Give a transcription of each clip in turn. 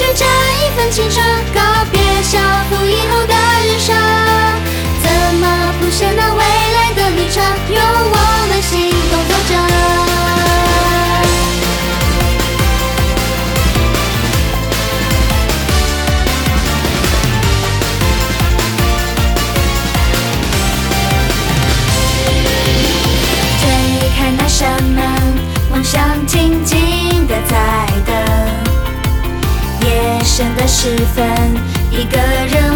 学着一份青春，告别校服以后的人生，怎么谱写那未来的旅程？吃饭一个人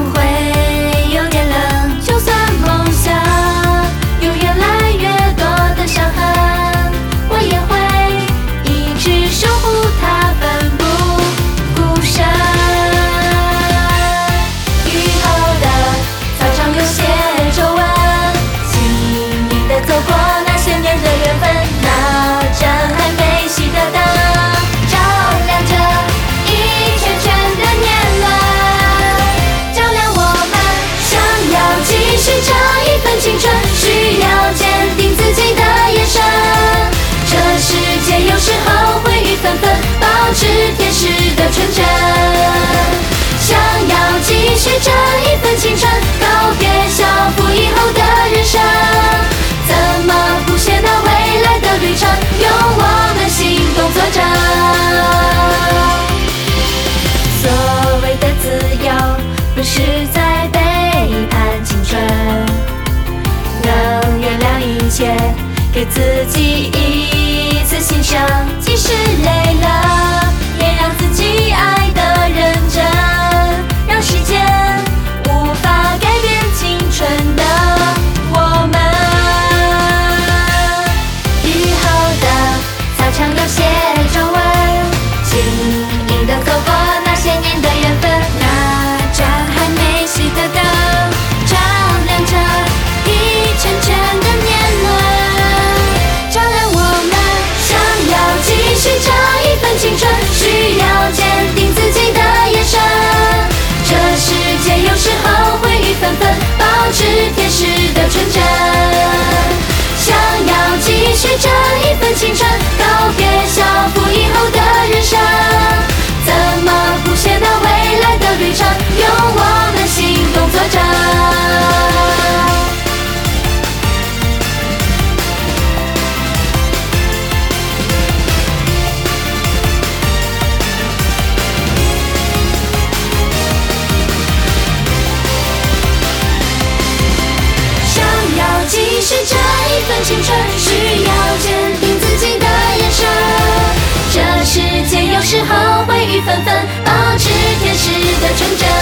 是在背叛青春，能原谅一切，给自己一次新生，即使累了。青春告别校服，以后的人生怎么谱写那未来的旅程？用我们行动作证。想要继续这一份青春，需要。纯真。